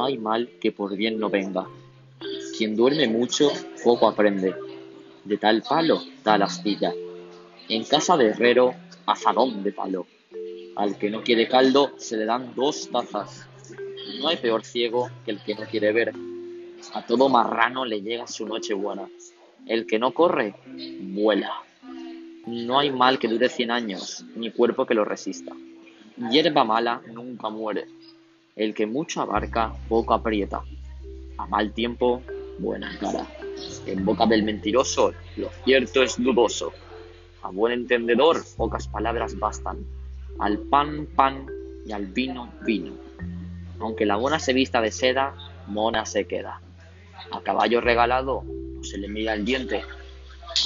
No hay mal que por bien no venga. Quien duerme mucho, poco aprende. De tal palo, tal astilla. En casa de herrero, azadón de palo. Al que no quiere caldo, se le dan dos tazas. No hay peor ciego que el que no quiere ver. A todo marrano le llega su noche buena. El que no corre, vuela. No hay mal que dure cien años, ni cuerpo que lo resista. Hierba mala nunca muere. El que mucho abarca, poco aprieta. A mal tiempo, buena cara. En boca del mentiroso, lo cierto es dudoso. A buen entendedor, pocas palabras bastan. Al pan, pan, y al vino, vino. Aunque la mona se vista de seda, mona se queda. A caballo regalado, no se le mira el diente.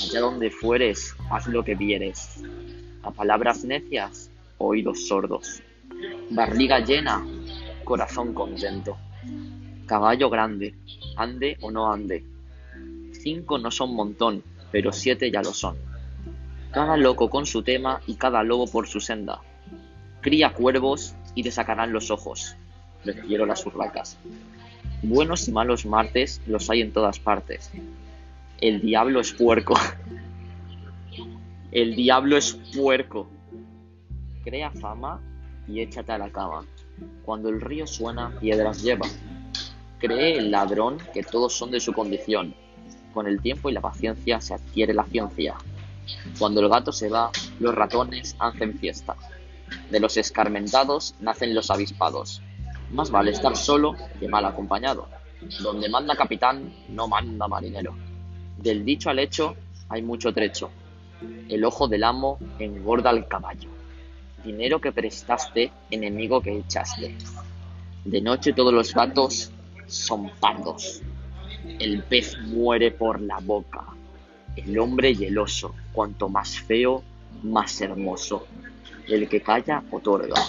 Allá donde fueres, haz lo que vieres. A palabras necias, oídos sordos. Barriga llena, corazón contento. Caballo grande, ande o no ande. Cinco no son montón, pero siete ya lo son. Cada loco con su tema y cada lobo por su senda. Cría cuervos y te sacarán los ojos. Prefiero las urracas. Buenos y malos martes los hay en todas partes. El diablo es puerco. El diablo es puerco. Crea fama y échate a la cama. Cuando el río suena, piedras lleva. Cree el ladrón que todos son de su condición. Con el tiempo y la paciencia se adquiere la ciencia. Cuando el gato se va, los ratones hacen fiesta. De los escarmentados nacen los avispados. Más vale estar solo que mal acompañado. Donde manda capitán, no manda marinero. Del dicho al hecho hay mucho trecho. El ojo del amo engorda al caballo. Dinero que prestaste, enemigo que echaste. De noche todos los gatos son pardos. El pez muere por la boca. El hombre y el oso, cuanto más feo, más hermoso. El que calla, otorga.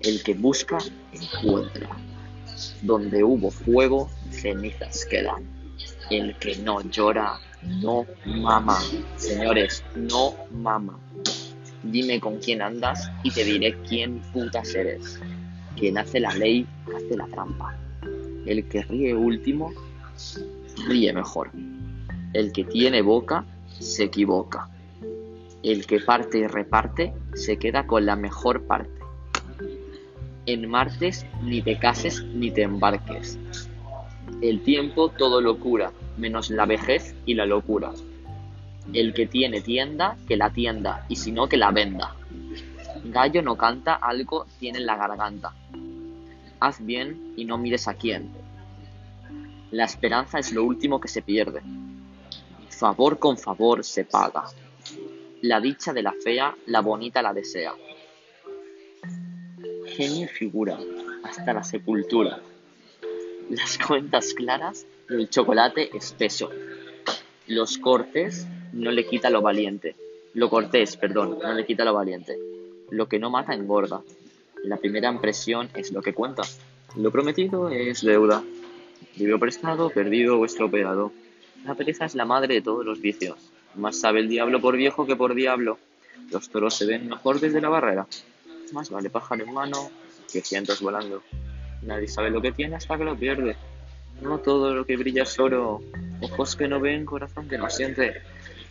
El que busca, encuentra. Donde hubo fuego, cenizas quedan. El que no llora, no mama. Señores, no mama. Dime con quién andas y te diré quién putas eres. Quien hace la ley, hace la trampa. El que ríe último, ríe mejor. El que tiene boca, se equivoca. El que parte y reparte, se queda con la mejor parte. En martes ni te cases ni te embarques. El tiempo todo lo cura, menos la vejez y la locura. El que tiene tienda, que la tienda, y si no, que la venda. Gallo no canta, algo tiene en la garganta. Haz bien y no mires a quién. La esperanza es lo último que se pierde. Favor con favor se paga. La dicha de la fea, la bonita la desea. Genio figura, hasta la sepultura. Las cuentas claras y el chocolate espeso. Los cortes no le quita lo valiente. Lo cortés, perdón, no le quita lo valiente. Lo que no mata engorda. La primera impresión es lo que cuenta. Lo prometido es deuda. Libro prestado, perdido o estropeado. La pereza es la madre de todos los vicios. Más sabe el diablo por viejo que por diablo. Los toros se ven mejor desde la barrera. Más vale pájaro en mano que cientos volando. Nadie sabe lo que tiene hasta que lo pierde. No todo lo que brilla es oro. Ojos que no ven, corazón que no siente.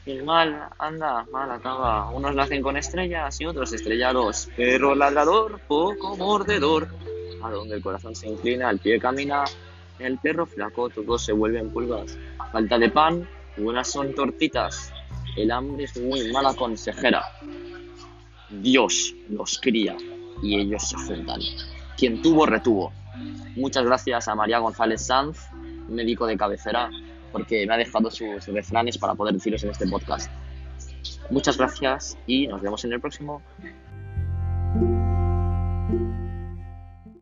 El mal anda, mal acaba. Unos nacen con estrellas y otros estrellados. Pero ladrador, poco mordedor. A donde el corazón se inclina, el pie camina. El perro flaco, todos se vuelven pulgas. Falta de pan, buenas son tortitas. El hambre es muy mala consejera. Dios los cría y ellos se juntan. Quien tuvo, retuvo. Muchas gracias a María González Sanz, médico de cabecera, porque me ha dejado sus refranes para poder deciros en este podcast. Muchas gracias y nos vemos en el próximo.